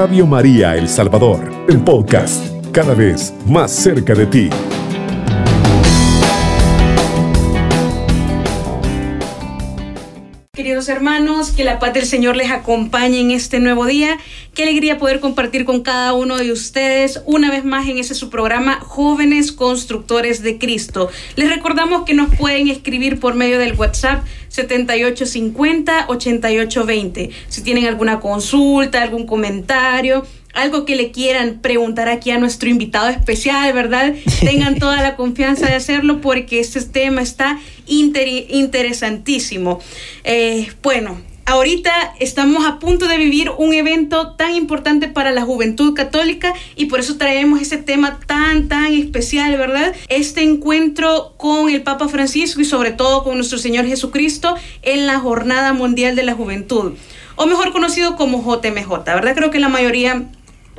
Radio María El Salvador, el podcast, cada vez más cerca de ti. Queridos hermanos, que la paz del Señor les acompañe en este nuevo día. Qué alegría poder compartir con cada uno de ustedes una vez más en ese su programa Jóvenes Constructores de Cristo. Les recordamos que nos pueden escribir por medio del WhatsApp 7850-8820. Si tienen alguna consulta, algún comentario, algo que le quieran preguntar aquí a nuestro invitado especial, ¿verdad? Tengan toda la confianza de hacerlo porque este tema está interesantísimo. Eh, bueno, ahorita estamos a punto de vivir un evento tan importante para la juventud católica y por eso traemos ese tema tan, tan especial, ¿verdad? Este encuentro con el Papa Francisco y sobre todo con nuestro Señor Jesucristo en la Jornada Mundial de la Juventud, o mejor conocido como JMJ, ¿verdad? Creo que la mayoría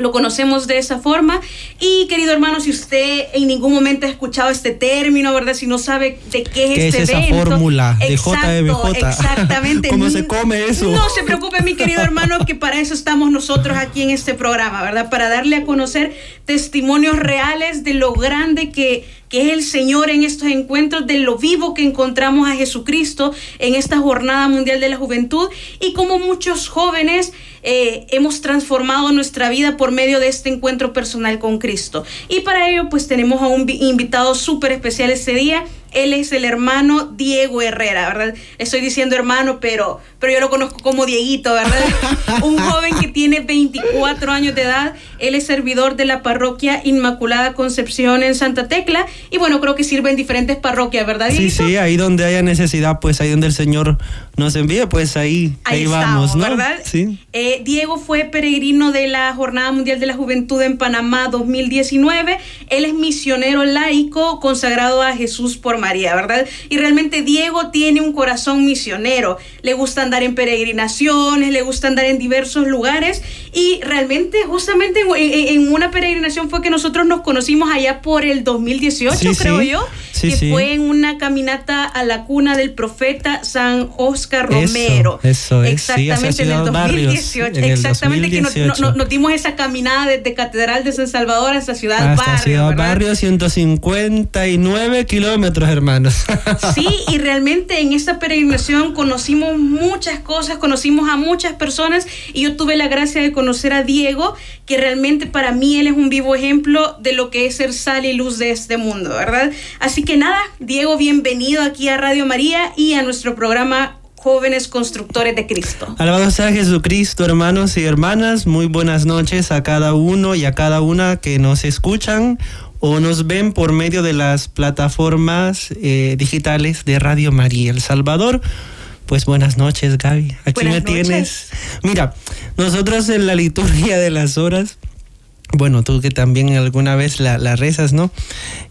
lo conocemos de esa forma. Y querido hermano, si usted en ningún momento ha escuchado este término, ¿verdad? Si no sabe de qué es ¿Qué este es esa evento. fórmula de Exacto, JMJ? Exactamente. ¿Cómo se come eso? No se preocupe, mi querido hermano, que para eso estamos nosotros aquí en este programa, ¿verdad? Para darle a conocer testimonios reales de lo grande que que es el Señor en estos encuentros, de lo vivo que encontramos a Jesucristo en esta Jornada Mundial de la Juventud y como muchos jóvenes eh, hemos transformado nuestra vida por medio de este encuentro personal con Cristo. Y para ello pues tenemos a un invitado súper especial este día. Él es el hermano Diego Herrera, ¿verdad? Estoy diciendo hermano, pero, pero yo lo conozco como Dieguito, ¿verdad? Un joven que tiene 24 años de edad. Él es servidor de la parroquia Inmaculada Concepción en Santa Tecla. Y bueno, creo que sirve en diferentes parroquias, ¿verdad, Sí, Dieguito? sí, ahí donde haya necesidad, pues ahí donde el Señor nos envíe, pues ahí, ahí, vamos, ¿no? ¿verdad? Sí. Eh, Diego fue peregrino de la Jornada Mundial de la Juventud en Panamá 2019. Él es misionero laico consagrado a Jesús por María, ¿verdad? Y realmente Diego tiene un corazón misionero. Le gusta andar en peregrinaciones, le gusta andar en diversos lugares y realmente justamente en, una peregrinación fue que nosotros nos conocimos allá por el 2018, Sí, creo sí. yo, Sí, que fue en una caminata a la cuna del profeta San Oscar Romero. eso es, Exactamente, en el Ciudad Barrios, 2018. en el exactamente, que nos, 2018. nos- nos dimos esa caminada desde Catedral de San Salvador hasta Ciudad Hasta Barrio. Ciudad ¿verdad? Barrio, 159 kilómetros, hermanos. Sí, y realmente en esta peregrinación conocimos muchas cosas, conocimos a muchas personas y yo tuve la gracia de conocer a Diego, que realmente para mí él es un vivo ejemplo de lo que es ser sal y luz de este mundo, ¿verdad? Así que nada, Diego, bienvenido aquí a Radio María y a nuestro programa Jóvenes Constructores de Cristo. Alabado sea Jesucristo, hermanos y hermanas. Muy buenas noches a cada uno y a cada una que nos escuchan o nos ven por medio de las plataformas eh, digitales de Radio María El Salvador. Pues buenas noches, Gaby. Aquí Buenas me noches. tienes. Mira, nosotros en la liturgia de las horas, bueno, tú que también alguna vez la, la rezas, ¿no?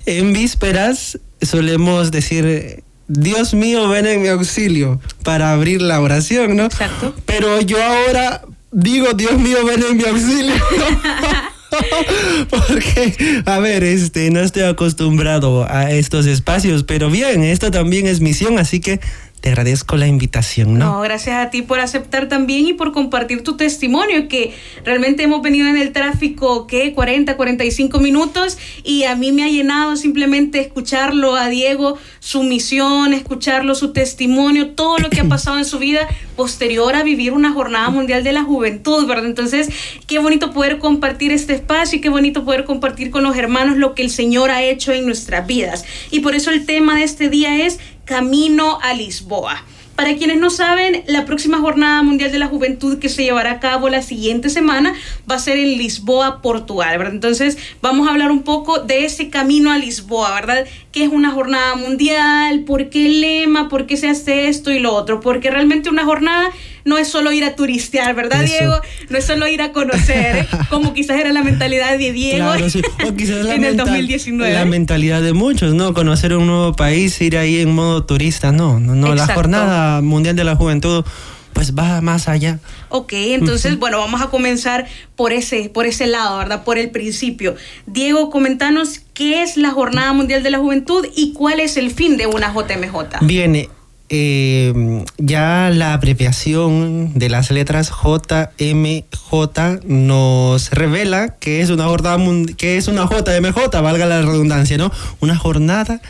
En vísperas solemos decir, Dios mío, ven en mi auxilio para abrir la oración, ¿no? Exacto. Pero yo ahora digo, Dios mío, ven en mi auxilio. Porque, a ver, este, no estoy acostumbrado a estos espacios, pero bien, esto también es misión, así que te agradezco la invitación, ¿no? No, gracias a ti por aceptar también y por compartir tu testimonio, que realmente hemos venido en el tráfico, ¿qué? 40, 45 minutos y a mí me ha llenado simplemente escucharlo a Diego, su misión, escucharlo, su testimonio, todo lo que ha pasado en su vida posterior a vivir una jornada mundial de la juventud, ¿verdad? Entonces, qué bonito poder compartir este espacio y qué bonito poder compartir con los hermanos lo que el Señor ha hecho en nuestras vidas. Y por eso el tema de este día es Camino a Lisboa. Para quienes no saben, la próxima Jornada Mundial de la Juventud que se llevará a cabo la siguiente semana va a ser en Lisboa, Portugal, ¿verdad? Entonces vamos a hablar un poco de ese camino a Lisboa, ¿verdad? ¿Qué es una jornada mundial? ¿Por qué el lema? ¿Por qué se hace esto y lo otro? Porque realmente una jornada no es solo ir a turistear, ¿verdad, Eso. Diego? No es solo ir a conocer, ¿eh? como quizás era la mentalidad de Diego Claro, sí. O quizás la en el mental- 2019. La mentalidad de muchos, ¿no? Conocer un nuevo país, ir ahí en modo turista, no, no, no. La jornada mundial de la juventud, pues va más allá. Ok, entonces, bueno, vamos a comenzar por ese, por ese lado, ¿verdad? Por el principio. Diego, comentanos qué es la Jornada Mundial de la Juventud y cuál es el fin de una JMJ. Viene, eh, ya la abreviación de las letras JMJ nos revela que es una jornada que es una JMJ, valga la redundancia, ¿no? Una jornada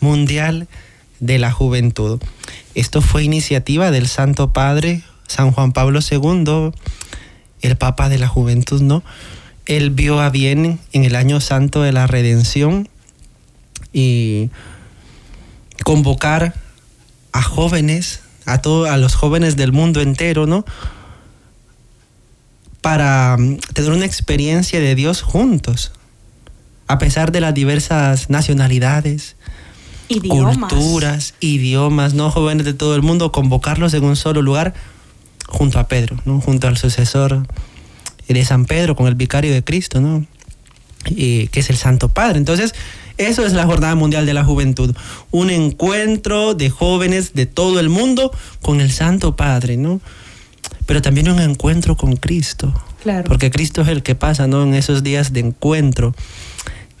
mundial de la juventud. Esto fue iniciativa del Santo Padre San Juan Pablo II, el Papa de la Juventud, ¿no? Él vio a bien en el año santo de la redención y convocar a jóvenes, a todos, a los jóvenes del mundo entero, ¿no? Para mm, tener una experiencia de Dios juntos, a pesar de las diversas nacionalidades, culturas, idiomas, ¿no? Jóvenes de todo el mundo, convocarlos en un solo lugar junto a Pedro, ¿no? Junto al sucesor de San Pedro con el vicario de Cristo, ¿no? Y, que es el Santo Padre. Entonces, eso es la Jornada Mundial de la Juventud, un encuentro de jóvenes de todo el mundo con el Santo Padre, ¿no? Pero también un encuentro con Cristo. Claro. Porque Cristo es el que pasa, ¿no? En esos días de encuentro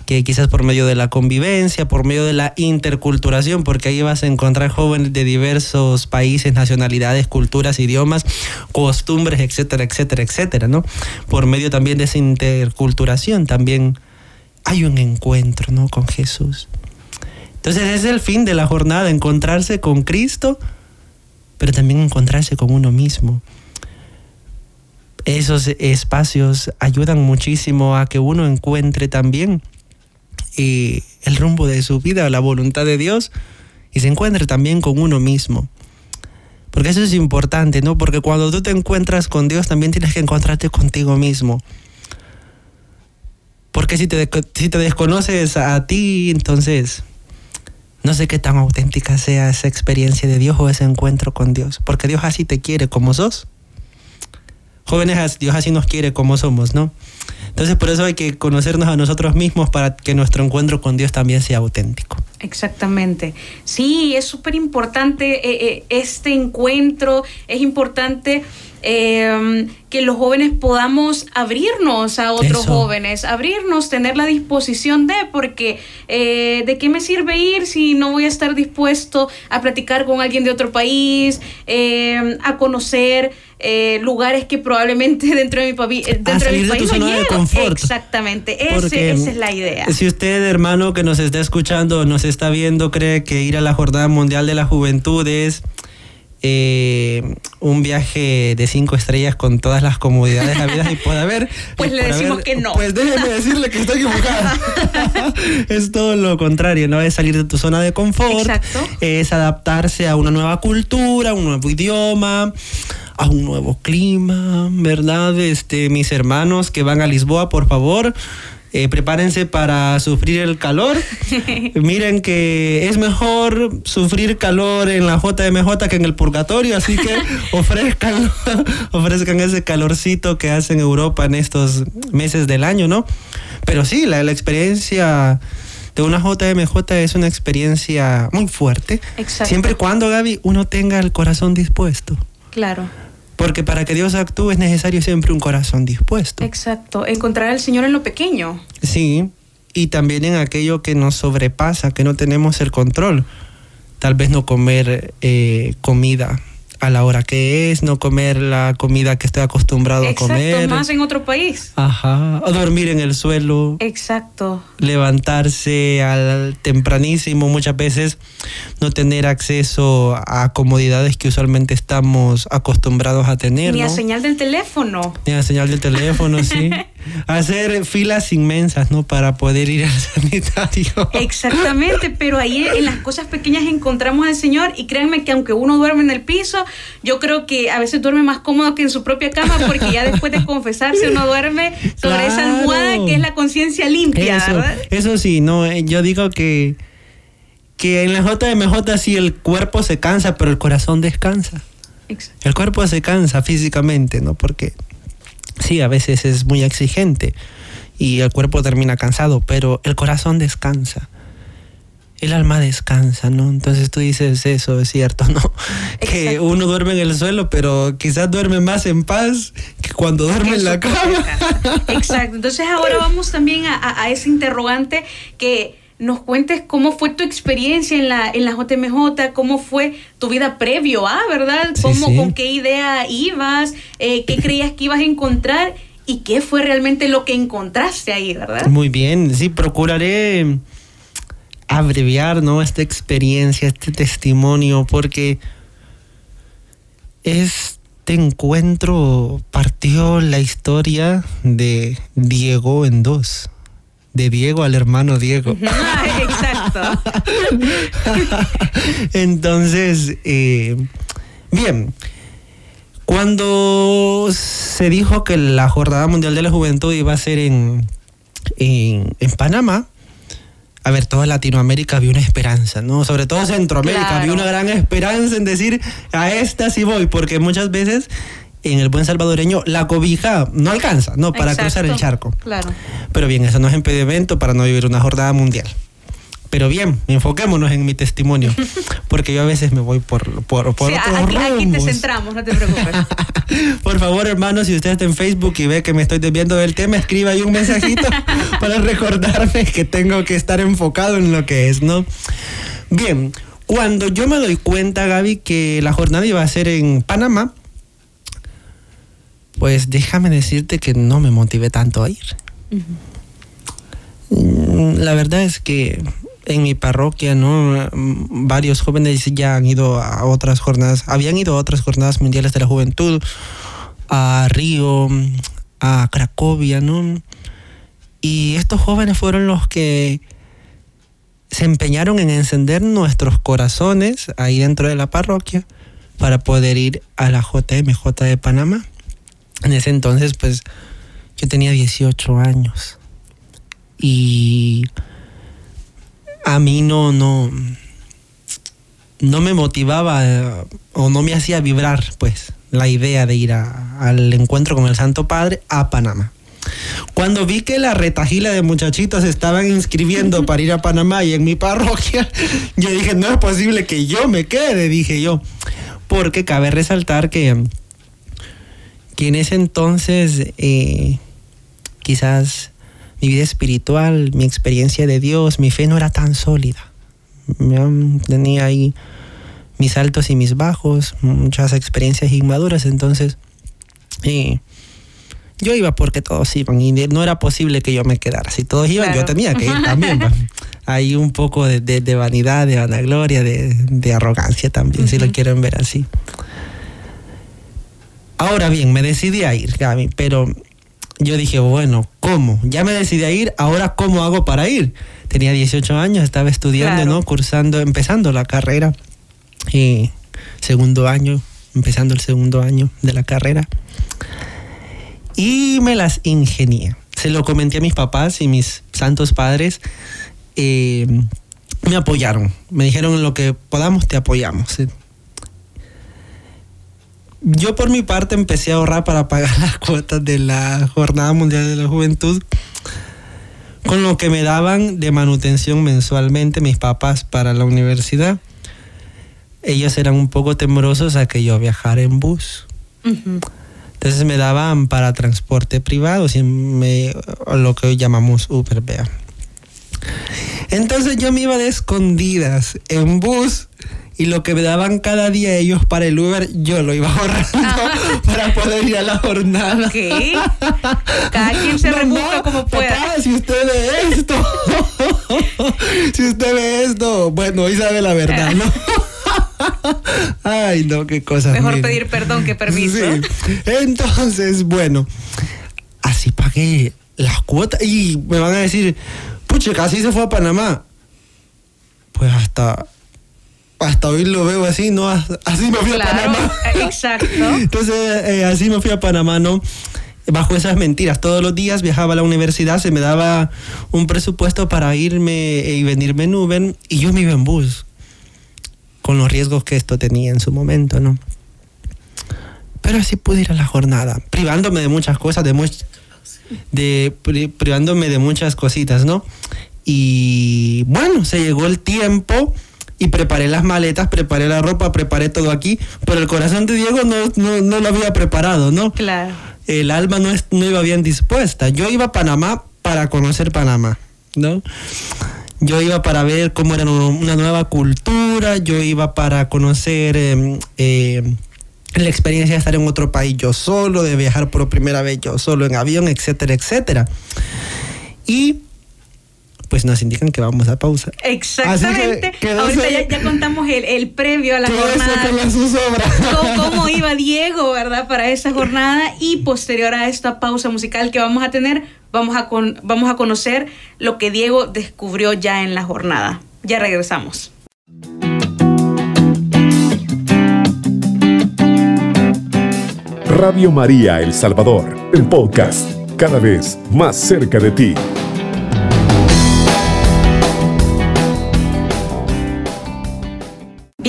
que quizás por medio de la convivencia, por medio de la interculturación, porque ahí vas a encontrar jóvenes de diversos países, nacionalidades, culturas, idiomas, costumbres, etcétera, etcétera, etcétera, ¿no? Por medio también de esa interculturación también hay un encuentro, ¿no? Con Jesús. Entonces es el fin de la jornada, encontrarse con Cristo, pero también encontrarse con uno mismo. Esos espacios ayudan muchísimo a que uno encuentre también eh, el rumbo de su vida, la voluntad de Dios, y se encuentre también con uno mismo. Porque eso es importante, ¿no? Porque cuando tú te encuentras con Dios, también tienes que encontrarte contigo mismo. Porque si te, desconoces a ti, entonces no sé qué tan auténtica sea esa experiencia de Dios o ese encuentro con Dios. Porque Dios así te quiere como sos. Jóvenes, Dios así nos quiere como somos, ¿no? Entonces por eso hay que conocernos a nosotros mismos para que nuestro encuentro con Dios también sea auténtico. Exactamente. Sí, es súper importante eh, eh, este encuentro, es importante eh, que los jóvenes podamos abrirnos a otros jóvenes, abrirnos, tener la disposición de, porque eh, ¿de qué me sirve ir si no voy a estar dispuesto a platicar con alguien de otro país, eh, a conocer eh, lugares que probablemente dentro de mi, dentro de mi país no llego? Exactamente, Ese, esa es la idea. Si usted, hermano, que nos está escuchando, nos está viendo, cree que ir a la Jornada Mundial de la Juventud es eh, un viaje de cinco estrellas con todas las comodidades habidas y puede haber. Pues le decimos que no. Pues déjeme decirle que está equivocada. es todo lo contrario, ¿no? Es salir de tu zona de confort, es adaptarse a una nueva cultura, un nuevo idioma, a un nuevo clima, ¿verdad? Este, mis hermanos que van a Lisboa, por favor, eh, prepárense para sufrir el calor. Miren que es mejor sufrir calor en la JMJ que en el purgatorio, así que ofrezcan, ofrezcan ese calorcito que hace en Europa en estos meses del año, ¿no? Pero sí, la, la experiencia de una JMJ es una experiencia muy fuerte. Siempre y cuando, Gaby, uno tenga el corazón dispuesto. Claro. Porque para que Dios actúe es necesario siempre un corazón dispuesto. Exacto, encontrar al Señor en lo pequeño. Sí, y también en aquello que nos sobrepasa, que no tenemos el control. Tal vez no comer eh, comida a la hora que es, no comer la comida que estoy acostumbrado a comer. más en otro país. Ajá, o dormir en el suelo. Exacto. Levantarse al tempranísimo, muchas veces no tener acceso a comodidades que usualmente estamos acostumbrados a tener. Ni a señal del teléfono. Ni a señal del teléfono, sí. Hacer filas inmensas, ¿no? Para poder ir al sanitario. Exactamente, pero ahí en las cosas pequeñas encontramos al Señor y créanme que aunque uno duerme en el piso, yo creo que a veces duerme más cómodo que en su propia cama porque ya después de confesarse uno duerme sobre esa almohada que es la conciencia limpia, eso, ¿verdad? Eso sí, no, eh, yo digo que que en la JMJ sí el cuerpo se cansa, pero el corazón descansa. Exacto. El cuerpo se cansa físicamente, ¿no? Porque sí, a veces es muy exigente y el cuerpo termina cansado, pero el corazón descansa el alma descansa, ¿no? Entonces tú dices eso, es cierto, ¿no? Que uno duerme en el suelo, pero quizás duerme más en paz que cuando duerme en la cama. Exacto. Entonces ahora vamos también a, ese interrogante que nos cuentes cómo fue tu experiencia en la, en la JMJ, cómo fue tu vida previo a, ¿verdad? ¿Cómo, ¿Con qué idea ibas? Eh, ¿Qué creías que ibas a encontrar? ¿Y qué fue realmente lo que encontraste ahí, verdad? Muy bien, sí, procuraré abreviar ¿no? esta experiencia, este testimonio, porque este encuentro partió la historia de Diego en dos. De Diego al hermano Diego. Exacto. Entonces, eh, bien, cuando se dijo que la Jornada Mundial de la Juventud iba a ser en, en, en Panamá, a ver, toda Latinoamérica vio una esperanza, ¿no? Sobre todo Centroamérica Claro. vio una gran esperanza en decir, a esta sí voy, porque muchas veces en el buen salvadoreño la cobija no alcanza, ¿no? Para Exacto. cruzar el charco. Claro. Pero bien, eso no es impedimento para no vivir una jornada mundial. Pero bien, enfoquémonos en mi testimonio, porque yo a veces me voy por, por, por Sí, otros aquí, aquí te centramos, no te preocupes. Por favor, hermano, si usted está en Facebook y ve que me estoy desviando del tema, escriba ahí un mensajito para recordarme que tengo que estar enfocado en lo que es, ¿no? Bien, cuando yo me doy cuenta, Gaby, que la jornada iba a ser en Panamá, pues déjame decirte que no me motivé tanto a ir. Mm, La verdad es que en mi parroquia, ¿no? Mm, Varios jóvenes ya han ido a otras jornadas, habían ido a otras jornadas mundiales de la juventud, a Río, a Cracovia, ¿no? Y estos jóvenes fueron los que se empeñaron en encender nuestros corazones ahí dentro de la parroquia para poder ir a la JMJ de Panamá. En ese entonces, pues, yo tenía 18 años. Y a mí no, no, no me motivaba o no me hacía vibrar, pues, la idea de ir a- al encuentro con el Santo Padre a Panamá. Cuando vi que la retajila de muchachitos estaban inscribiendo para ir a Panamá y en mi parroquia, yo dije, no es posible que yo me quede, dije yo. Porque cabe resaltar que, que en ese entonces eh, quizás mi vida espiritual, mi experiencia de Dios, mi fe no era tan sólida. Tenía ahí mis altos y mis bajos, muchas experiencias inmaduras, entonces eh, yo iba porque todos iban y no era posible que yo me quedara. Si todos iban, Claro. yo tenía que ir también. Hay un poco de, de- de vanidad, de vanagloria, de, de arrogancia también, si lo quieren ver así. Ahora bien, me decidí a ir, Gaby, pero yo dije, bueno, ¿cómo? Ya me decidí a ir, ahora ¿cómo hago para ir? Tenía 18 años, estaba estudiando, Claro. ¿no? Cursando, empezando la carrera, eh, segundo año, empezando el segundo año de la carrera. Y me las ingenié. Se lo comenté a mis papás y mis santos padres. eh, me apoyaron. Me dijeron en lo que podamos te apoyamos. Yo por mi parte empecé a ahorrar para pagar las cuotas de la Jornada Mundial de la Juventud con lo que me daban de manutención mensualmente mis papás para la universidad. Ellos eran un poco temerosos a que yo viajara en bus. Entonces me daban para transporte privado, si me- lo que hoy llamamos Uber, vea. Entonces yo me iba de escondidas en bus y lo que me daban cada día ellos para el Uber, yo lo iba ahorrando para poder ir a la jornada. Ok. Cada quien se rebusca como pueda. Papá, si usted ve esto, si usted ve esto, bueno, hoy sabe la verdad, ¿no? Ay, no, qué cosa. Mejor pedir perdón que permiso. Sí. Entonces, bueno, así pagué las cuotas y me van a decir, pucha, casi se fue a Panamá. Pues hasta, hasta hoy lo veo así, ¿no? Así me fui a Panamá. eh, exacto. Entonces, eh, así me fui a Panamá, ¿no? Bajo esas mentiras. Todos los días viajaba a la universidad, se me daba un presupuesto para irme y venirme en Uber y yo me iba en bus. Con los riesgos que esto tenía en su momento, ¿no? Pero así pude ir a la jornada, privándome de muchas cosas, de, much- de pri- privándome de muchas cositas, ¿no? Y bueno, se llegó el tiempo y preparé las maletas, preparé la ropa, preparé todo aquí, pero el corazón de Diego no, no, no lo había preparado, ¿no? Claro. El alma no, es- no iba bien dispuesta. Yo iba a Panamá para conocer Panamá, ¿no? Yo iba para ver cómo era una nueva cultura, yo iba para conocer em, eh, la experiencia de estar en otro país yo solo, de viajar por primera vez yo solo en avión, etcétera, etcétera. Y pues nos indican que vamos a pausa. Exactamente. Ahorita ya, contamos el, previo a la jornada. Cómo, cómo, iba Diego, ¿verdad? Para esa jornada y posterior a esta pausa musical que vamos a tener, vamos a, con, vamos a conocer lo que Diego descubrió ya en la jornada. Ya regresamos. Radio María El Salvador, el podcast, cada vez más cerca de ti.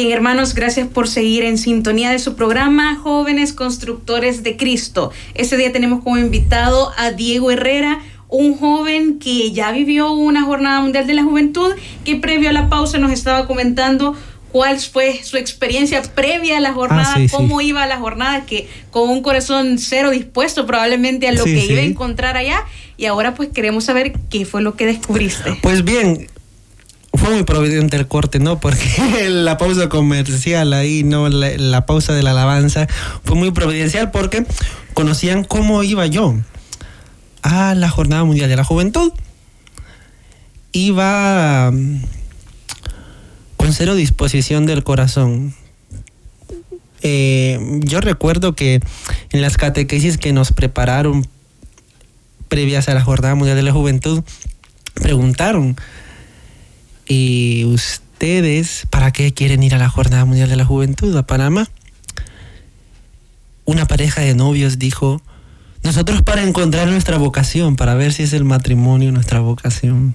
Bien, hermanos, gracias por seguir en sintonía de su programa Jóvenes Constructores de Cristo. Este día tenemos como invitado a Diego Herrera, un joven que ya vivió una jornada mundial de la juventud, que previo a la pausa nos estaba comentando cuál fue su experiencia previa a la jornada, ah, cómo iba a la jornada, que con un corazón cero dispuesto probablemente a lo que iba a encontrar allá. Y ahora pues queremos saber qué fue lo que descubriste. Pues bien, fue muy providente el corte, ¿no? Porque la pausa comercial ahí, ¿no? La, pausa de la alabanza fue muy providencial porque conocían cómo iba yo a la Jornada Mundial de la Juventud. Iba mm, con cero disposición del corazón. Eh, yo recuerdo que en las catequesis que nos prepararon previas a la Jornada Mundial de la Juventud, preguntaron, ¿Y ustedes para qué quieren ir a la Jornada Mundial de la Juventud a Panamá? Una pareja de novios dijo, nosotros para encontrar nuestra vocación, para ver si es el matrimonio nuestra vocación.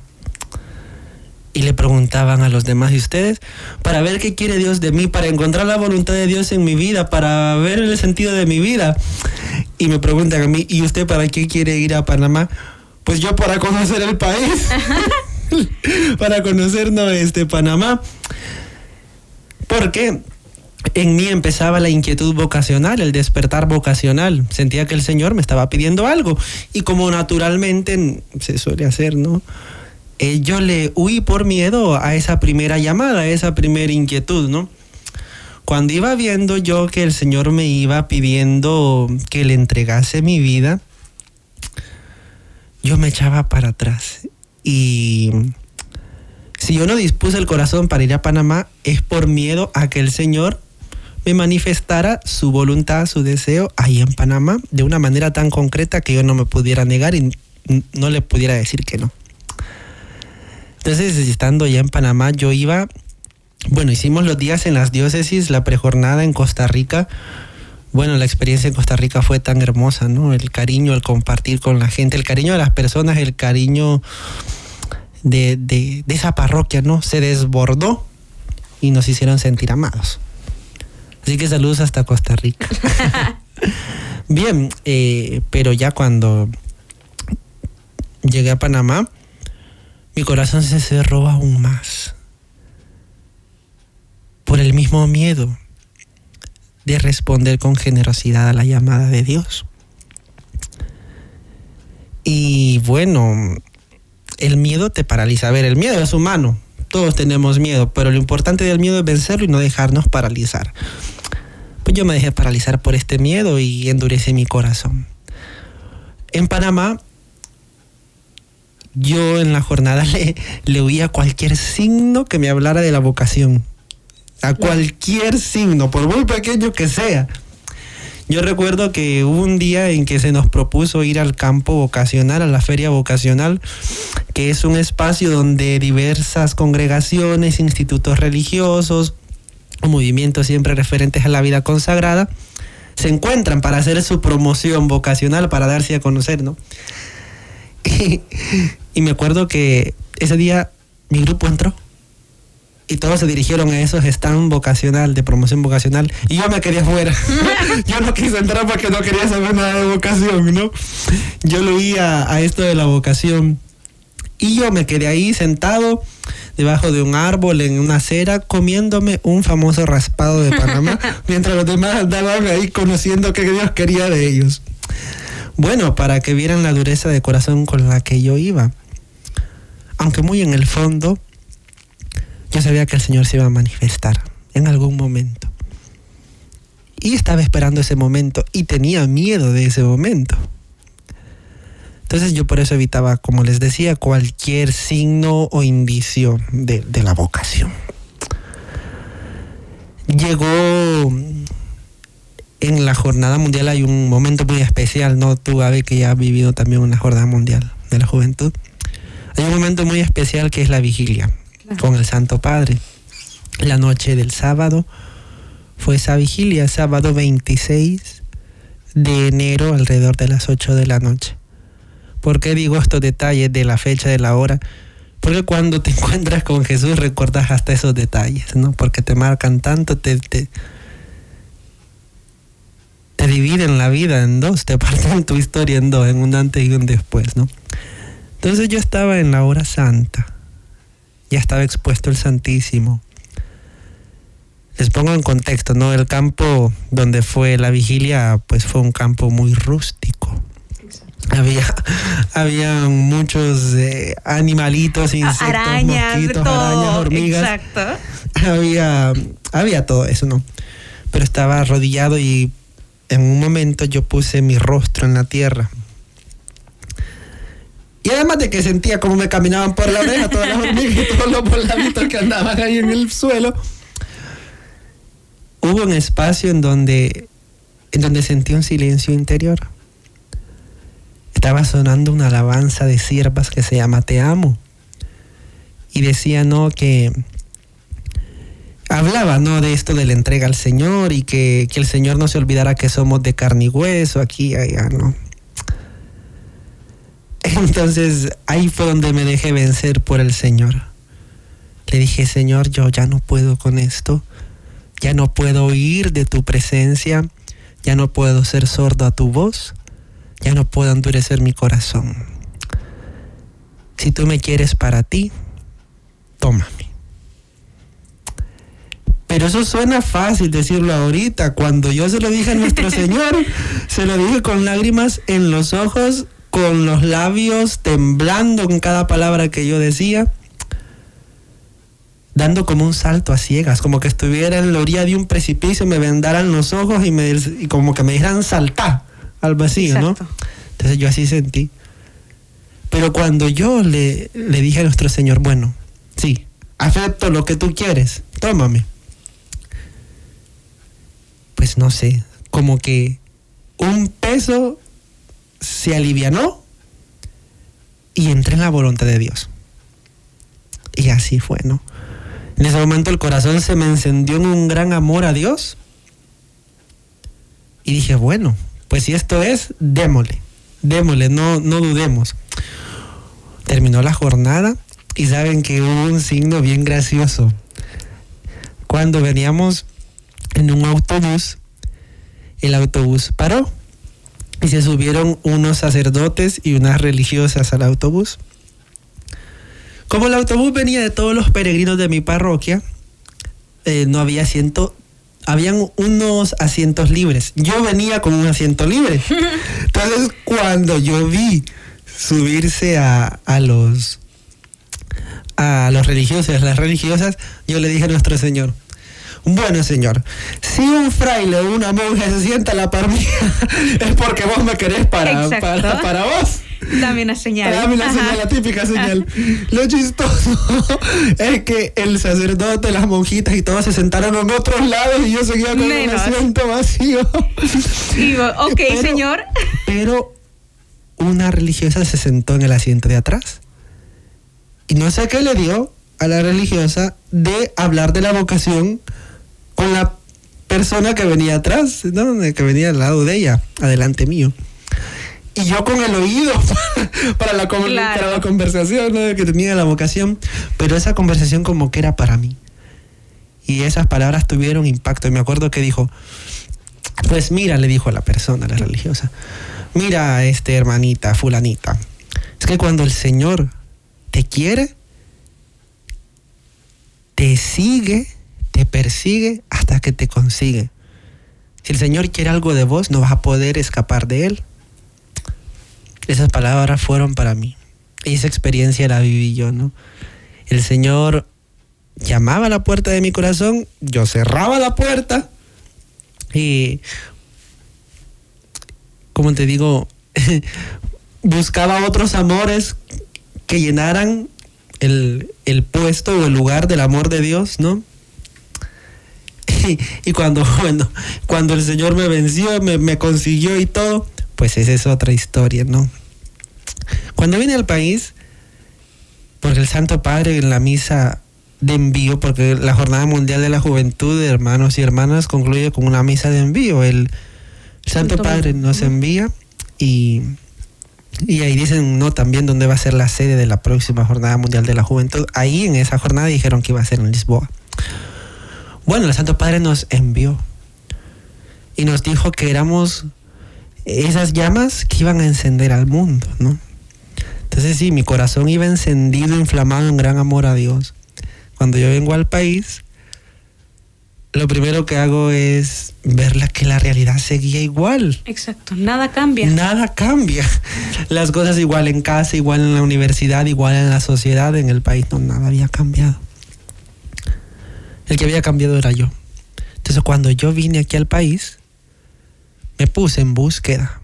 Y le preguntaban a los demás, ¿y ustedes? Para ver qué quiere Dios de mí, para encontrar la voluntad de Dios en mi vida, para ver el sentido de mi vida. Y me preguntan a mí, ¿y usted para qué quiere ir a Panamá? Pues yo para conocer el país. para conocernos este Panamá. Porque en mí empezaba la inquietud vocacional, el despertar vocacional. Sentía que el Señor me estaba pidiendo algo. Y como naturalmente se suele hacer, ¿no? Eh, yo le huí por miedo a esa primera llamada, a esa primera inquietud, ¿no? Cuando iba viendo yo que el Señor me iba pidiendo que le entregase mi vida, yo me echaba para atrás y si yo no dispuse el corazón para ir a Panamá, es por miedo a que el Señor me manifestara su voluntad, su deseo ahí en Panamá de una manera tan concreta que yo no me pudiera negar y no le pudiera decir que no. Entonces, estando ya en Panamá, yo iba, bueno, hicimos los días en las diócesis, la prejornada en Costa Rica. Bueno, la experiencia en Costa Rica fue tan hermosa, ¿no? El cariño, el compartir con la gente, el cariño de las personas, el cariño de, esa parroquia, ¿no? Se desbordó y nos hicieron sentir amados. Así que saludos hasta Costa Rica. Bien, eh, pero ya cuando llegué a Panamá, mi corazón se cerró aún más por el mismo miedo de responder con generosidad a la llamada de Dios. Y bueno, el miedo te paraliza. A ver, el miedo es humano. Todos tenemos miedo, pero lo importante del miedo es vencerlo y no dejarnos paralizar. Pues yo me dejé paralizar por este miedo y endurecí mi corazón. En Panamá, yo en la jornada le, le oía cualquier signo que me hablara de la vocación. A cualquier signo, por muy pequeño que sea. Yo recuerdo que hubo un día en que se nos propuso ir al campo vocacional, a la feria vocacional, que es un espacio donde diversas congregaciones, institutos religiosos, movimientos siempre referentes a la vida consagrada, se encuentran para hacer su promoción vocacional, para darse a conocer, ¿no? Y, y me acuerdo que ese día mi grupo entró y todos se dirigieron a esos stand vocacional, de promoción vocacional, y yo me quería fuera. yo no quise entrar porque no quería saber nada de vocación, ¿no? Yo lo oía a esto de la vocación. Y yo me quedé ahí sentado debajo de un árbol en una acera comiéndome un famoso raspado de Panamá, mientras los demás andaban ahí conociendo qué Dios quería de ellos. Bueno, para que vieran la dureza de corazón con la que yo iba aunque muy en el fondo, yo sabía que el Señor se iba a manifestar en algún momento. Y estaba esperando ese momento y tenía miedo de ese momento. Entonces yo por eso evitaba, como les decía, cualquier signo o indicio de, la vocación. Llegó en la jornada mundial hay un momento muy especial, ¿no? Tú, Gaby, que ya has vivido también una jornada mundial de la juventud. Hay un momento muy especial que es la vigilia con el Santo Padre. La noche del sábado fue esa vigilia, sábado 26 de enero, alrededor de las 8 de la noche. ¿Por qué digo estos detalles de la fecha, de la hora? Porque cuando te encuentras con Jesús recuerdas hasta esos detalles, ¿no? Porque te marcan tanto, te, te, te dividen la vida en dos, te parten tu historia en dos, en un antes y un después, ¿no? Entonces yo estaba en la hora santa, ya estaba expuesto el Santísimo. Les pongo en contexto, ¿no? El campo donde fue la vigilia, pues fue un campo muy rústico. Había, había muchos eh, animalitos, insectos, arañas, mosquitos, todo. arañas, hormigas. Exacto. Había, había todo eso, ¿no? Pero estaba arrodillado y en un momento yo puse mi rostro en la tierra. Y además de que sentía como me caminaban por la oreja todas las hormigas y todos los voladitos que andaban ahí en el suelo, hubo un espacio en donde, en donde sentí un silencio interior. Estaba sonando una alabanza de siervas que se llama Te amo. Y decía, no, que hablaba, ¿no? De esto de la entrega al Señor y que, que el Señor no se olvidara que somos de carne y hueso, aquí allá, ¿no? Entonces ahí fue donde me dejé vencer por el Señor. Le dije, Señor, yo ya no puedo con esto, ya no puedo oír de tu presencia, ya no puedo ser sordo a tu voz, ya no puedo endurecer mi corazón. Si tú me quieres para ti, tómame. Pero eso suena fácil decirlo ahorita. Cuando yo se lo dije a nuestro Señor, se lo dije con lágrimas en los ojos, con los labios temblando en cada palabra que yo decía, dando como un salto a ciegas, como que estuviera en la orilla de un precipicio, me vendaran los ojos y, me, y como que me dijeran saltar al vacío, Exacto. ¿no? Entonces yo así sentí. Pero cuando yo le, le dije a nuestro Señor, bueno, sí, acepto lo que tú quieres, tómame. Pues no sé, como que un peso se alivianó y entré en la voluntad de Dios. Y así fue, ¿no? En ese momento el corazón se me encendió en un gran amor a Dios. Y dije, bueno, pues si esto es, démosle, démosle, no, no dudemos. Terminó la jornada y saben que hubo un signo bien gracioso. Cuando veníamos en un autobús, el autobús paró y se subieron unos sacerdotes y unas religiosas al autobús. Como el autobús venía de todos los peregrinos de mi parroquia, eh, no había asiento, habían unos asientos libres. Yo venía con un asiento libre. Entonces, cuando yo vi subirse a, a los a los religiosos, a las religiosas, yo le dije a nuestro Señor, bueno, señor, si un fraile o una monja se sienta a la par mía, es porque vos me querés para, para, para vos. Dame una señal. Dame la Ajá. señal, la típica señal. Lo chistoso es que el sacerdote, las monjitas y todos se sentaron en otros lados y yo seguía con Menos. el asiento vacío. Yo, ok, Pero- señor. Pero una religiosa se sentó en el asiento de atrás. Y no sé qué le dio a la religiosa de hablar de la vocación con la persona que venía atrás, ¿no? que venía al lado de ella, adelante mío. Y yo con el oído para la, con- Claro. para la conversación que tenía la vocación, pero esa conversación como que era para mí. Y esas palabras tuvieron impacto. Y me acuerdo que dijo, pues mira, le dijo a la persona, a la religiosa, mira, este hermanita, fulanita, es que cuando el Señor te quiere, te sigue, te persigue hasta que te consigue. Si el Señor quiere algo de vos, no vas a poder escapar de Él. Esas palabras fueron para mí. Y esa experiencia la viví yo, ¿no? El Señor llamaba a la puerta de mi corazón, yo cerraba la puerta y, como te digo, buscaba otros amores que llenaran el, el, puesto o el lugar del amor de Dios, ¿no? Y, y cuando, bueno, cuando el Señor me venció, me, me, consiguió y todo, pues esa es otra historia, ¿no? Cuando vine al país, porque el Santo Padre en la misa de envío, porque la Jornada Mundial de la Juventud de Hermanos y Hermanas concluye con una misa de envío. El Santo Padre nos envía y, y ahí dicen no también dónde va a ser la sede de la próxima Jornada Mundial de la Juventud. Ahí en esa jornada dijeron que iba a ser en Lisboa. Bueno, el Santo Padre nos envió y nos dijo que éramos esas llamas que iban a encender al mundo, ¿no? Entonces sí, mi corazón iba encendido, inflamado en gran amor a Dios cuando yo vengo al país, lo primero que hago es ver que la realidad seguía igual. Exacto, nada cambia. Nada cambia. Las cosas igual en casa, igual en la universidad, igual en la sociedad, en el país, no, nada había cambiado. El que había cambiado era yo. Entonces cuando yo vine aquí al país, me puse en búsqueda.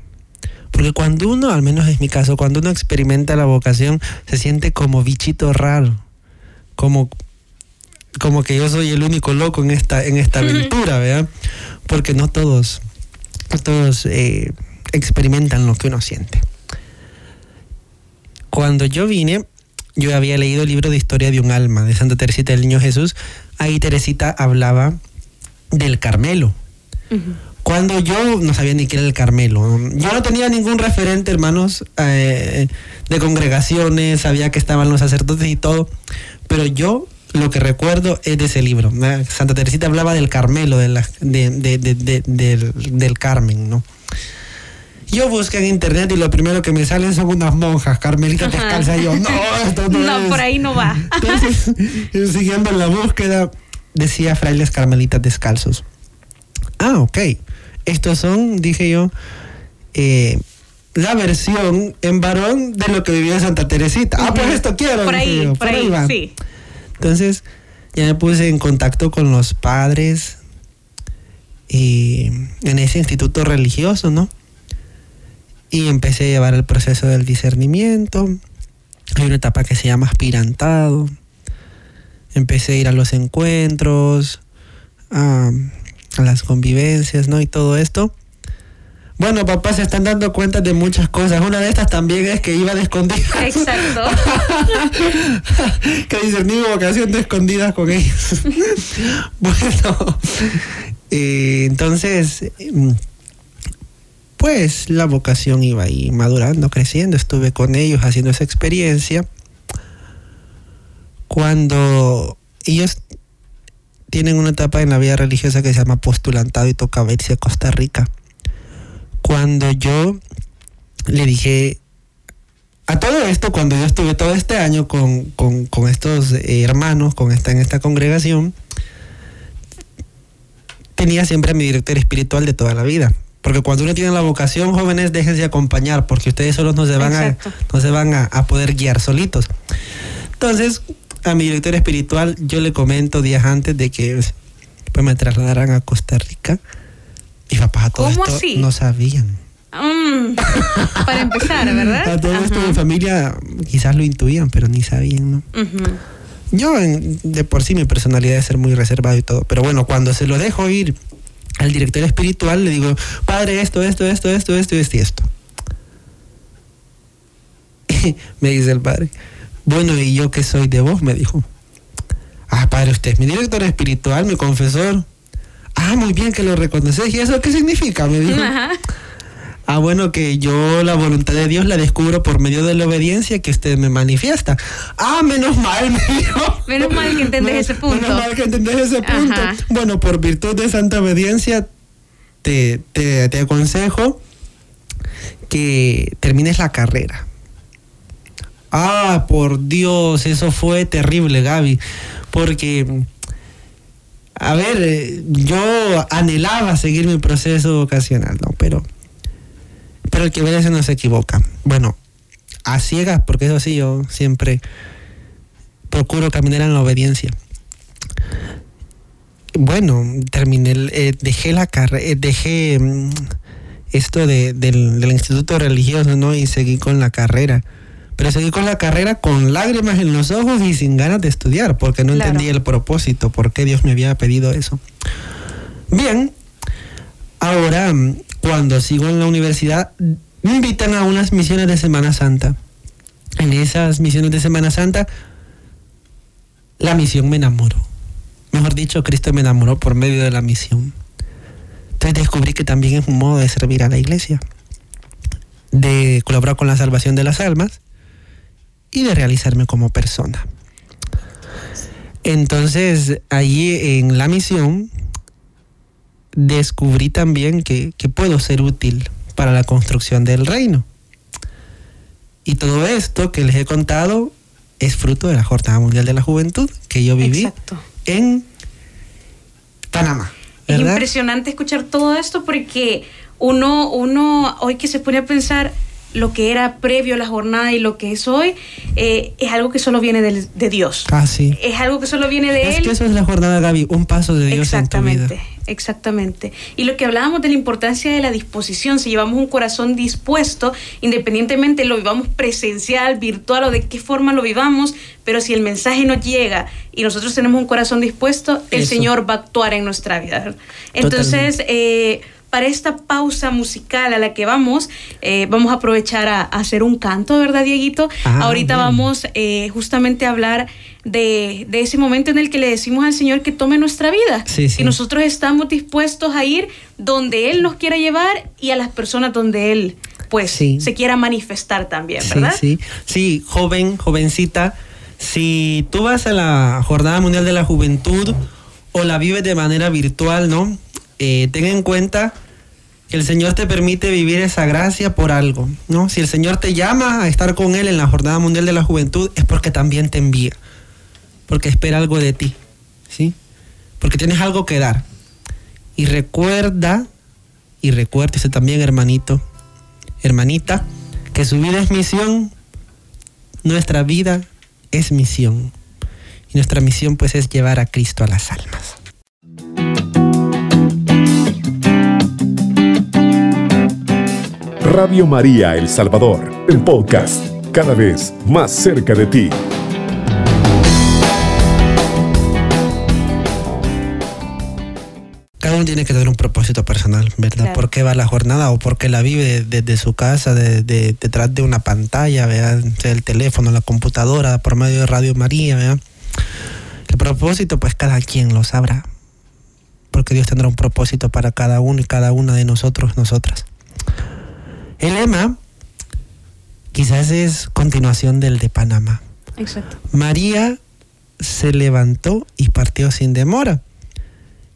Porque cuando uno, al menos es mi caso, cuando uno experimenta la vocación, se siente como bichito raro, como como que yo soy el único loco en esta, en esta aventura, ¿verdad? Porque no todos, todos eh, experimentan lo que uno siente. Cuando yo vine, yo había leído el libro de Historia de un alma de Santa Teresita del Niño Jesús. Ahí Teresita hablaba del Carmelo. Cuando yo no sabía ni qué era el Carmelo, yo no tenía ningún referente, hermanos, eh, de congregaciones, sabía que estaban los sacerdotes y todo, pero yo lo que recuerdo es de ese libro. Santa Teresita hablaba del Carmelo, de la, de, de, de, del, del, Carmen, ¿no? Yo busqué en internet y lo primero que me salen son unas monjas carmelitas descalzas. Y yo, no, esto no, no por ahí no va. Entonces, siguiendo la búsqueda, decía frailes carmelitas descalzos. Ah, ok. Estos son, dije yo, eh, la versión en varón de lo que vivía Santa Teresita. Ah, pues esto quiero. Por ahí, por, por ahí, ahí va. sí. Entonces ya me puse en contacto con los padres y en ese instituto religioso, ¿no? Y empecé a llevar el proceso del discernimiento. Hay una etapa que se llama aspirantado. Empecé a ir a los encuentros, a, a las convivencias, ¿no? Y todo esto. Bueno, papá, se están dando cuenta de muchas cosas. Una de estas también es que iba de escondidas. Exacto. que discerní mi vocación de escondidas con ellos. bueno, eh, entonces, mm, pues la vocación iba ahí madurando, creciendo. Estuve con ellos haciendo esa experiencia. Cuando ellos tienen una etapa en la vida religiosa que se llama postulantado y toca verse a Costa Rica cuando yo le dije a todo esto, cuando yo estuve todo este año con, con, estos eh, hermanos, con esta, en esta congregación, tenía siempre a mi director espiritual de toda la vida. Porque cuando uno tiene la vocación, jóvenes, déjense acompañar, porque ustedes solos no se van, a, no se van a, a, poder guiar solitos. Entonces, a mi director espiritual, yo le comento días antes de que pues, me trasladaran a Costa Rica y papá, todo esto así? no sabían. Mm, para empezar, ¿verdad? A todo esto de familia quizás lo intuían, pero ni sabían, ¿no? Yo de por sí mi personalidad es ser muy reservado y todo, pero bueno, cuando se lo dejo ir al director espiritual, le digo, padre, esto, esto, esto, esto, esto, esto y esto. me dice el padre, bueno, ¿y yo qué soy de vos? Me dijo. Ah, padre, usted es mi director espiritual, mi confesor. Ah, muy bien que lo reconoces. ¿Y eso qué significa? Me dijo. Ah, bueno, que yo la voluntad de Dios la descubro por medio de la obediencia que usted me manifiesta. Ah, menos mal, me dijo. Menos mal que entendés ese punto. Menos mal que entendés ese punto. Bueno, por virtud de santa obediencia, te, te, te aconsejo que termines la carrera. Ah, por Dios, eso fue terrible, Gaby. Porque a ver, eh, yo anhelaba seguir mi proceso vocacional, ¿no? Pero, pero el que obedece no se equivoca. Bueno, a ciegas, porque eso sí, yo siempre procuro caminar en la obediencia. Bueno, terminé, eh, dejé la carrera, eh, dejé mm, esto de, del, del, instituto religioso, ¿no? Y seguí con la carrera. Pero seguí con la carrera con lágrimas en los ojos y sin ganas de estudiar, porque no claro. entendí el propósito, por qué Dios me había pedido eso. Bien, ahora cuando sigo en la universidad, me invitan a unas misiones de Semana Santa. En esas misiones de Semana Santa, la misión me enamoró. Mejor dicho, Cristo me enamoró por medio de la misión. Entonces descubrí que también es un modo de servir a la iglesia, de colaborar con la salvación de las almas y de realizarme como persona. Entonces, allí en la misión descubrí también que, que, puedo ser útil para la construcción del reino. Y todo esto que les he contado es fruto de la Jornada Mundial de la Juventud que yo viví Exacto. en Panamá. ¿verdad? Es impresionante escuchar todo esto porque uno, uno hoy que se pone a pensar lo que era previo a la jornada y lo que es hoy, eh, es algo que solo viene de, de Dios. Ah, sí. Es algo que solo viene de es Él. Que eso es la jornada, Gaby, un paso de Dios exactamente, en tu vida. Exactamente. Y lo que hablábamos de la importancia de la disposición, si llevamos un corazón dispuesto, independientemente lo vivamos presencial, virtual o de qué forma lo vivamos, pero si el mensaje nos llega y nosotros tenemos un corazón dispuesto, el eso. Señor va a actuar en nuestra vida. Entonces, eh, para esta pausa musical a la que vamos, eh, vamos a aprovechar a, a, hacer un canto, ¿verdad, Dieguito? Ah, Ahorita bien. vamos eh, justamente a hablar de, de, ese momento en el que le decimos al Señor que tome nuestra vida. Sí, sí. Y nosotros estamos dispuestos a ir donde Él nos quiera llevar y a las personas donde Él, pues, Sí. se quiera manifestar también, ¿verdad? Sí, sí. Sí, joven, jovencita, si tú vas a la Jornada Mundial de la Juventud o la vives de manera virtual, ¿no? Eh, ten en cuenta que el Señor te permite vivir esa gracia por algo, ¿no? Si el Señor te llama a estar con Él en la Jornada Mundial de la Juventud, es porque también te envía, porque espera algo de ti, ¿sí? Porque tienes algo que dar. Y recuerda, y recuérdese también, hermanito, hermanita, que su vida es misión, nuestra vida es misión. Y nuestra misión pues es llevar a Cristo a las almas. Radio María El Salvador, el podcast, cada vez más cerca de ti. Cada uno tiene que tener un propósito personal, ¿verdad? Claro. ¿Por qué va la jornada o por qué la vive desde de, su casa, de, de, detrás de una pantalla, ¿verdad? Sea el teléfono, la computadora, por medio de Radio María, ¿verdad? El propósito, pues cada quien lo sabrá. Porque Dios tendrá un propósito para cada uno y cada una de nosotros, nosotras. El lema quizás es continuación del de Panamá. Exacto. María se levantó y partió sin demora.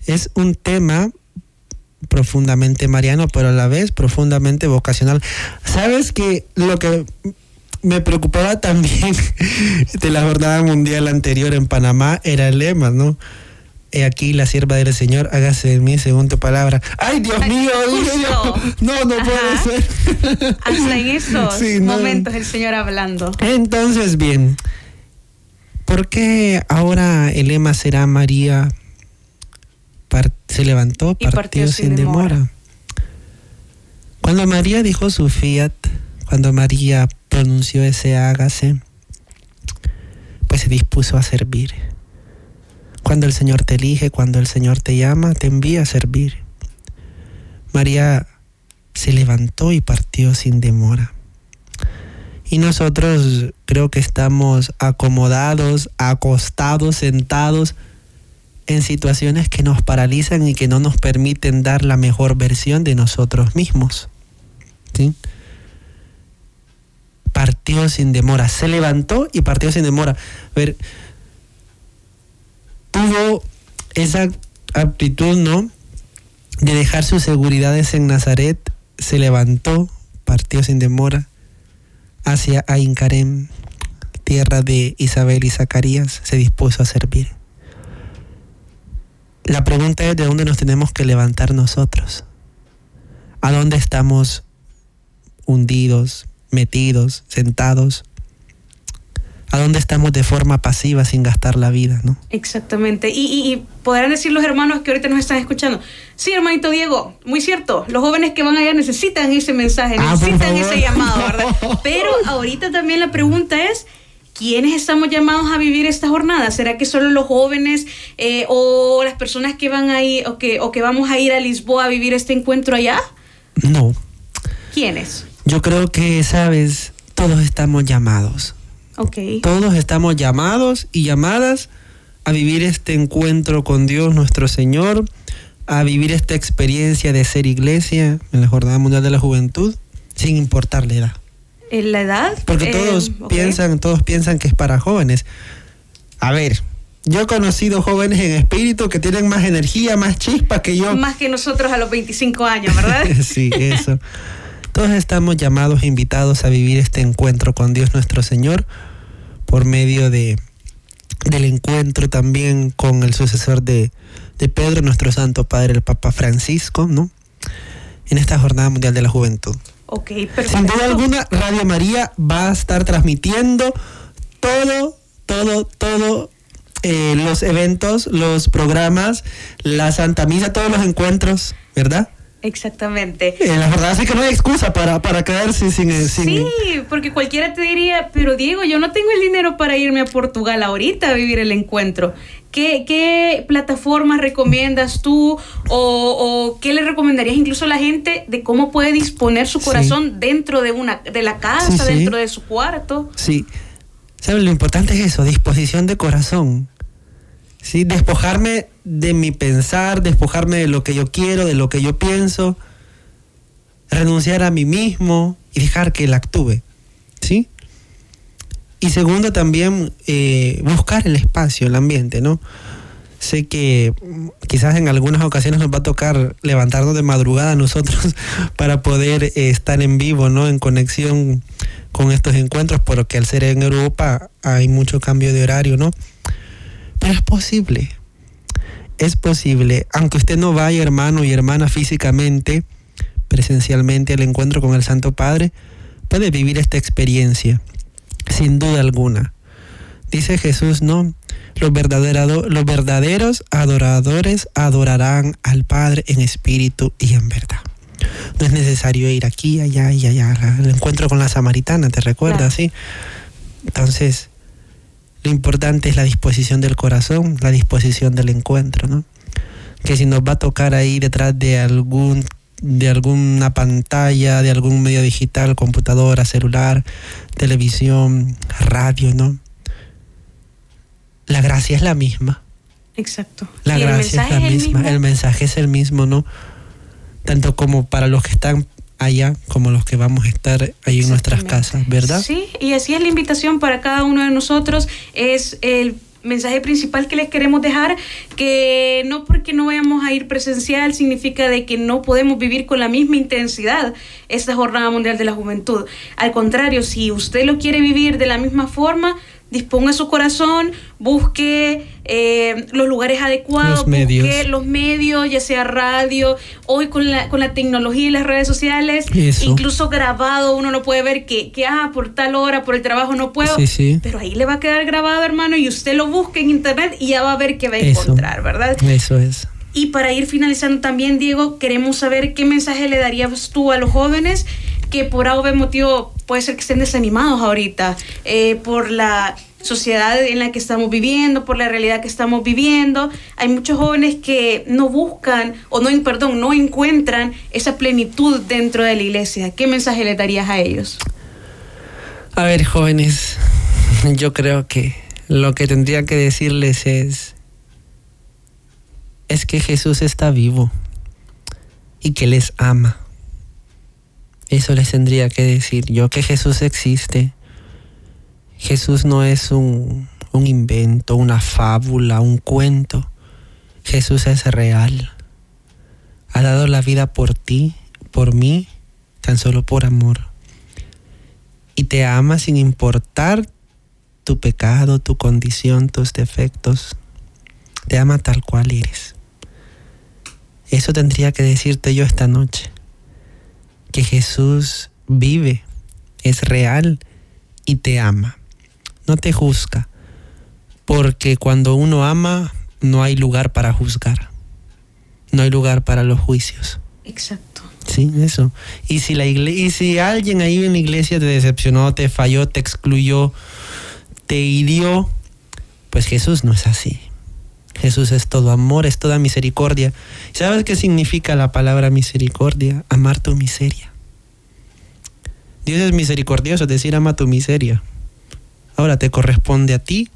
Es un tema profundamente mariano, pero a la vez profundamente vocacional. ¿Sabes que lo que me preocupaba también de la jornada mundial anterior en Panamá era el lema, ¿no? He aquí la sierva del Señor, hágase de mí según tu palabra. ¡Ay, Dios Ay, mío! justo. No, no Ajá. puede ser. Hasta en esos Sí, no. momentos el Señor hablando. Entonces, bien, ¿por qué ahora el lema será María se levantó, Y partió, partió sin sin demora? demora? Cuando María dijo su fiat, cuando María pronunció ese hágase, pues se dispuso a servir. Cuando el Señor te elige, cuando el Señor te llama, te envía a servir. María se levantó y partió sin demora. Y nosotros creo que estamos acomodados, acostados, sentados en situaciones que nos paralizan y que no nos permiten dar la mejor versión de nosotros mismos. ¿Sí? Partió sin demora, se levantó y partió sin demora. A ver, tuvo esa aptitud, ¿no? De dejar sus seguridades en Nazaret, se levantó, partió sin demora hacia Aincarem, tierra de Isabel y Zacarías, se dispuso a servir. La pregunta es de dónde nos tenemos que levantar nosotros. ¿A dónde estamos hundidos, metidos, sentados. ¿A dónde estamos de forma pasiva sin gastar la vida, no? Exactamente. Y, y, podrán decir los hermanos que ahorita nos están escuchando. Sí, hermanito Diego, muy cierto. Los jóvenes que van allá necesitan ese mensaje, ah, necesitan ese llamado, ¿verdad? Pero ahorita también la pregunta es, ¿quiénes estamos llamados a vivir esta jornada? ¿Será que solo los jóvenes eh, o las personas que van ahí o que, o que vamos a ir a Lisboa a vivir este encuentro allá? No. ¿Quiénes? Yo creo que, sabes, todos estamos llamados. Ok. Todos estamos llamados y llamadas a vivir este encuentro con Dios nuestro Señor, a vivir esta experiencia de ser iglesia en la Jornada Mundial de la Juventud, sin importar la edad. ¿En la edad? Porque todos eh, piensan, todos piensan que es para jóvenes. A ver, yo he conocido jóvenes en espíritu que tienen más energía, más chispa que yo. Más que nosotros a los 25 años, ¿verdad? sí, eso. Todos estamos llamados e invitados a vivir este encuentro con Dios nuestro Señor por medio de, del encuentro también con el sucesor de, de Pedro, nuestro Santo Padre, el Papa Francisco, ¿no? En esta Jornada Mundial de la Juventud. Ok, perfecto. Sin duda alguna, Radio María va a estar transmitiendo todo, todo, todo eh, los eventos, los programas, la Santa Misa, todos los encuentros, ¿verdad? Exactamente. Eh, la verdad es que no hay excusa para, para quedarse sin, sin... Sí, porque cualquiera te diría, pero Diego, yo no tengo el dinero para irme a Portugal ahorita a vivir el encuentro. ¿Qué, qué plataformas recomiendas tú o, qué le recomendarías incluso a la gente de cómo puede disponer su corazón dentro de, una, de la casa, dentro de su cuarto? Sí. ¿Sabes? Lo importante es eso, disposición de corazón. ¿Sí? Despojarme de mi pensar, despojarme de lo que yo quiero, de lo que yo pienso, renunciar a mí mismo y dejar que él actúe, ¿sí? Y segundo también eh, buscar el espacio, el ambiente, ¿no? Sé que quizás en algunas ocasiones nos va a tocar levantarnos de madrugada a nosotros para poder eh, estar en vivo, ¿no? En conexión con estos encuentros, porque al ser en Europa hay mucho cambio de horario, ¿no? Es posible. Es posible, aunque usted no vaya, hermano y hermana, físicamente, presencialmente al encuentro con el Santo Padre, puede vivir esta experiencia, sin duda alguna. Dice Jesús, no, los, los verdaderos adoradores adorarán al Padre en espíritu y en verdad. No es necesario ir aquí, allá y allá. El encuentro con la samaritana, ¿te recuerdas? Sí. Entonces, lo importante es la disposición del corazón, la disposición del encuentro, ¿no? Que si nos va a tocar ahí detrás de algún de alguna pantalla, de algún medio digital, computadora, celular, televisión, radio, ¿no? La gracia es la misma. Exacto. La gracia es la misma. El mensaje es el mismo, ¿no? Tanto como para los que están allá como los que vamos a estar ahí en nuestras casas, ¿verdad? Sí, y así es la invitación para cada uno de nosotros, es el mensaje principal que les queremos dejar, que no porque no vayamos a ir presencial significa de que no podemos vivir con la misma intensidad esta Jornada Mundial de la Juventud. Al contrario, si usted lo quiere vivir de la misma forma, disponga su corazón, busque eh, los lugares adecuados, los medios. busque los medios, ya sea radio, hoy con la, con la tecnología y las redes sociales, incluso grabado, uno lo puede ver que, que, ah, por tal hora, por el trabajo no puedo, pero ahí le va a quedar grabado, hermano, y usted lo busque en internet y ya va a ver qué va a encontrar, ¿verdad? Eso es. Y para ir finalizando también, Diego, queremos saber qué mensaje le darías tú a los jóvenes que por algo motivo puede ser que estén desanimados ahorita eh, por la sociedad en la que estamos viviendo, por la realidad que estamos viviendo. Hay muchos jóvenes que no buscan o no, perdón, no encuentran esa plenitud dentro de la iglesia. ¿Qué mensaje le darías a ellos? A ver, jóvenes, yo creo que lo que tendría que decirles es es que Jesús está vivo y que les ama eso les tendría que decir yo que Jesús existe. Jesús no es un, un invento, una fábula, un cuento. Jesús es real. Ha dado la vida por ti, por mí, tan solo por amor. Y te ama sin importar tu pecado, tu condición, tus defectos. Te ama tal cual eres. Eso tendría que decirte yo esta noche que Jesús vive es real y te ama. No te juzga. Porque cuando uno ama, no hay lugar para juzgar. No hay lugar para los juicios. Exacto. Sí, eso. Y si, la igle y si alguien ahí en la iglesia te decepcionó, te falló, te excluyó, te hirió, pues Jesús no es así. Jesús es todo amor, es toda misericordia. ¿Sabes qué significa la palabra misericordia? Amar tu miseria. Dios es misericordioso, es decir, ama tu miseria. Ahora te corresponde a ti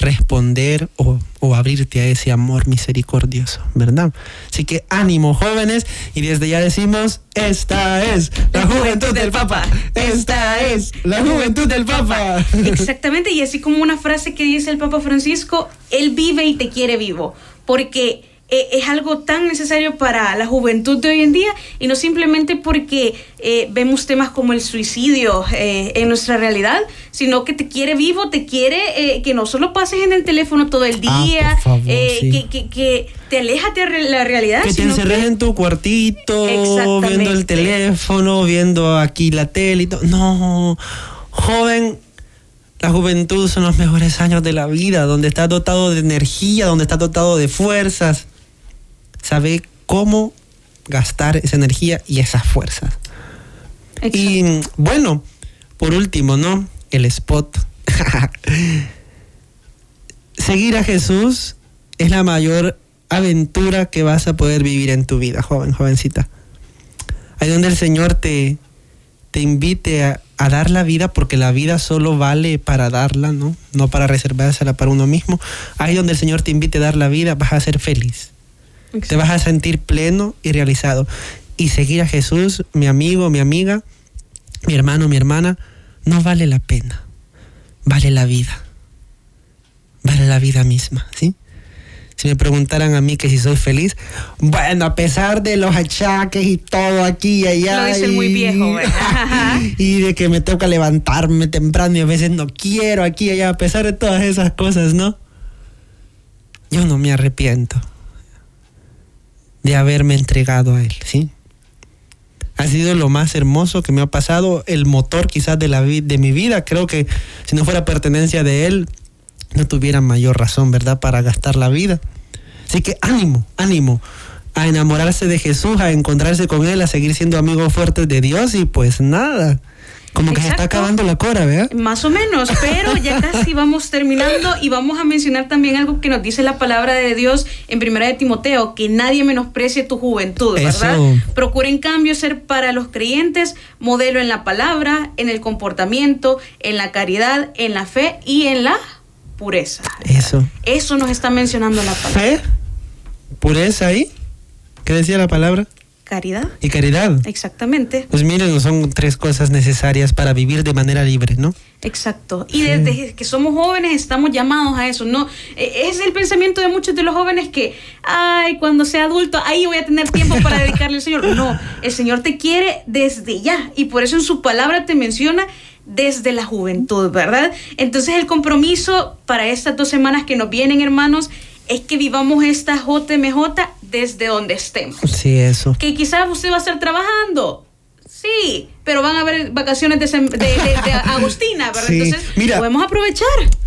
responder o, o, abrirte a ese amor misericordioso, ¿verdad? Así que ánimo jóvenes y desde ya decimos, esta es la juventud del Papa, esta es la juventud del Papa. Exactamente, y así como una frase que dice el Papa Francisco, Él vive y te quiere vivo, porque eh, es algo tan necesario para la juventud de hoy en día y no simplemente porque eh, vemos temas como el suicidio eh, en nuestra realidad, sino que te quiere vivo, te quiere que no solo pases en el teléfono todo el Ah, día, por favor, sí. que, que, que te alejas de la realidad. Que te encerres que- en tu cuartito, viendo el teléfono, viendo aquí la tele y todo. No, joven, la juventud son los mejores años de la vida, donde estás dotado de energía, donde estás dotado de fuerzas. Sabe cómo gastar esa energía y esas fuerzas. Exacto. Y bueno, por último, ¿no? El spot. Seguir a Jesús es la mayor aventura que vas a poder vivir en tu vida, joven, jovencita. Ahí donde el Señor te, te invite a, a dar la vida, porque la vida solo vale para darla, ¿no? No para reservársela para uno mismo. Ahí donde el Señor te invite a dar la vida, vas a ser feliz te vas a sentir pleno y realizado. Y seguir a Jesús, mi amigo, mi amiga, mi hermano, mi hermana, no vale la pena. Vale la vida. Vale la vida misma, ¿sí? Si me preguntaran a mí que si soy feliz, bueno, a pesar de los achaques y todo aquí y allá. Lo dice el y, muy viejo, ¿verdad? y de que me toca levantarme temprano y a veces no quiero aquí y allá, a pesar de todas esas cosas, ¿no? Yo no me arrepiento de haberme entregado a Él, ¿sí? Ha sido lo más hermoso que me ha pasado, el motor quizás de, la de mi vida. Creo que si no fuera pertenencia de Él, no tuviera mayor razón, ¿verdad?, para gastar la vida. Así que ánimo, ánimo a enamorarse de Jesús, a encontrarse con Él, a seguir siendo amigos fuertes de Dios y pues nada. Como que se está acabando la cora, ¿verdad? Más o menos, pero ya casi vamos terminando y vamos a mencionar también algo que nos dice la palabra de Dios en Primera de Timoteo, que nadie menosprecie tu juventud, ¿verdad? Eso. Procura en cambio ser para los creyentes modelo en la palabra, en el comportamiento, en la caridad, en la fe y en la pureza. Eso. Eso nos está mencionando la palabra. Fe, pureza ahí. ¿Qué decía la palabra? Caridad, Y caridad. exactamente. Pues miren, son tres cosas necesarias para vivir de manera libre, ¿no? Exacto. Y desde que somos jóvenes estamos llamados a eso, ¿no? E- Es el pensamiento de muchos de los jóvenes que, ay, cuando sea adulto, ahí voy a tener tiempo para dedicarle al Señor. No, el Señor te quiere desde ya y por eso en su palabra te menciona desde la juventud, ¿verdad? Entonces el compromiso para estas dos semanas que nos vienen, hermanos, es que vivamos esta JMJ desde donde estemos. Sí, eso. Que quizás usted va a estar trabajando. Sí, pero van a haber vacaciones de, de- de- de Agustina, ¿verdad? Sí, Entonces, mira. podemos aprovechar.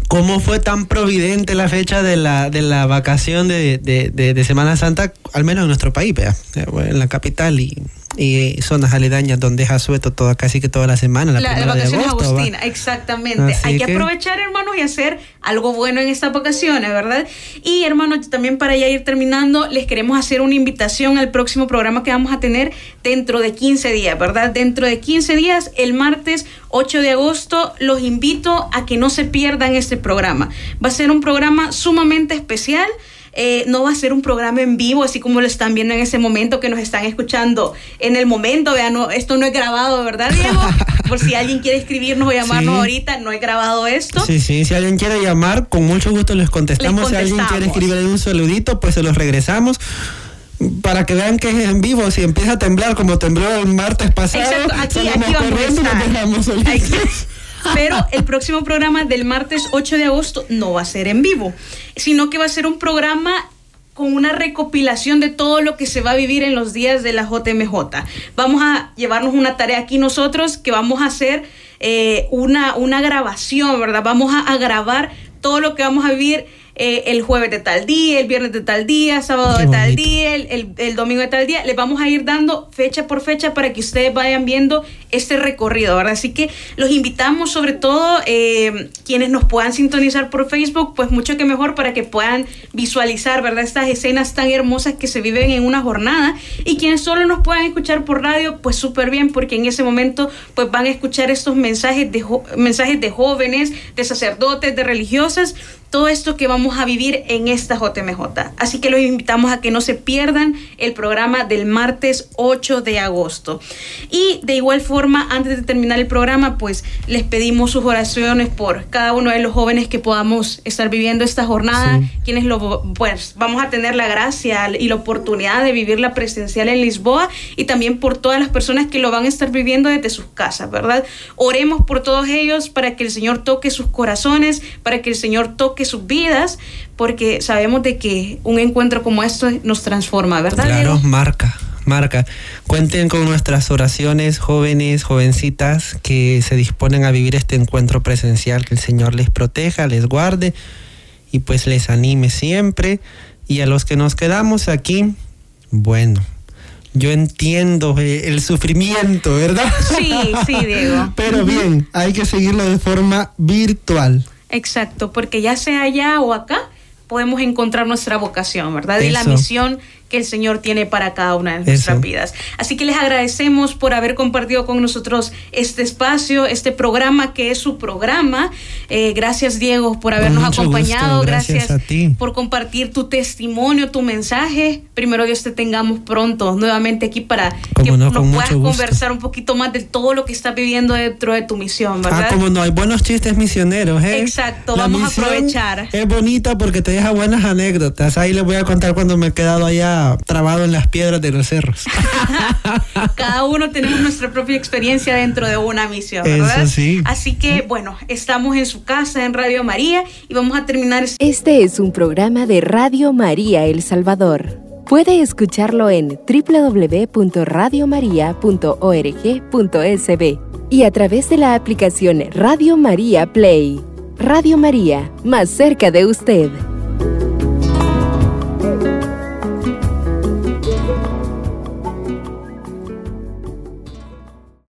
¿Cómo fue tan providente la fecha de la, de la vacación de, de- Semana Santa, al menos en nuestro país, vea? Eh, en la capital y, y zonas aledañas donde es asueto toda, casi que toda la semana, la, de vacaciones agosto, Agustina, va. exactamente. Así Hay que, que- aprovechar, hermanos, y hacer algo bueno en estas vacaciones, ¿verdad? Y, hermanos, también para ya ir terminando, les queremos hacer una invitación al próximo programa que vamos a tener dentro de 15 días, ¿verdad? Dentro de 15 días, el martes 8 de agosto, los invito a que no se pierdan este programa. Va a ser un programa sumamente especial. Eh, no va a ser un programa en vivo, así como lo están viendo en ese momento que nos están escuchando en el momento. Vean, no, esto no es grabado, ¿verdad, Diego? Por si alguien quiere escribirnos o llamarnos Sí. ahorita, no he grabado esto. Sí, sí, si alguien quiere llamar, con mucho gusto les contestamos. Les Si alguien quiere contestamos. escribir un saludito, pues se los regresamos. Para que vean que es en vivo, si empieza a temblar como tembló el martes pasado, Exacto, aquí, aquí vamos a estar. Aquí. Pero el próximo programa del martes 8 de agosto no va a ser en vivo, sino que va a ser un programa con una recopilación de todo lo que se va a vivir en los días de la JMJ. Vamos a llevarnos una tarea aquí nosotros que vamos a hacer eh, una, una grabación, ¿verdad? Vamos a, a grabar todo lo que vamos a vivir eh, el jueves de tal día, el viernes de tal día, sábado de tal día, el, domingo de tal día. Les vamos a ir dando fecha por fecha para que ustedes vayan viendo este recorrido, ¿verdad? Así que los invitamos, sobre todo eh, quienes nos puedan sintonizar por Facebook, pues mucho que mejor para que puedan visualizar, ¿verdad? Estas escenas tan hermosas que se viven en una jornada y quienes solo nos puedan escuchar por radio, pues súper bien, porque en ese momento pues van a escuchar estos mensajes de, mensajes de jóvenes, de sacerdotes, de religiosas todo esto que vamos a vivir en esta JMJ. Así que los invitamos a que no se pierdan el programa del martes 8 de agosto. Y de igual forma, antes de terminar el programa, pues les pedimos sus oraciones por cada uno de los jóvenes que podamos estar viviendo esta jornada, quienes lo, pues vamos a tener la gracia y la oportunidad de vivirla presencial en Lisboa y también por todas las personas que lo van a estar viviendo desde sus casas, ¿verdad? Oremos por todos ellos para que el Señor toque sus corazones, para que el Señor toque sus vidas, porque sabemos de que un encuentro como esto nos transforma, ¿verdad? Claro, marca, marca. Cuenten con nuestras oraciones, jóvenes, jovencitas, que se disponen a vivir este encuentro presencial, que el Señor les proteja, les guarde y pues les anime siempre. Y a los que nos quedamos aquí, bueno, yo entiendo eh, el sufrimiento, ¿verdad? Sí, sí, Diego. Pero bien, hay que seguirlo de forma virtual. Exacto, porque ya sea allá o acá, podemos encontrar nuestra vocación, ¿verdad? Y la misión que el Señor tiene para cada una de nuestras vidas. Así que les agradecemos por haber compartido con nosotros este espacio, este programa que es su programa. Eh, gracias Diego por habernos acompañado, gracias, a ti. por compartir tu testimonio, tu mensaje. Primero Dios te tengamos pronto nuevamente aquí para que nos puedas conversar un poquito más de todo lo que estás viviendo dentro de tu misión, ¿verdad? Ah, como no, hay buenos chistes misioneros, ¿eh? Exacto, vamos a aprovechar. Es bonita porque te deja buenas anécdotas. Ahí les voy a contar cuando me he quedado allá trabado en las piedras de los cerros. Cada uno tenemos nuestra propia experiencia dentro de una misión, ¿verdad? Así que, bueno, estamos en su casa, en Radio María, y vamos a terminar. Este es un programa de Radio María El Salvador. Puede escucharlo en www.radiomaria.org.sb y a través de la aplicación Radio María Play. Radio María, más cerca de usted.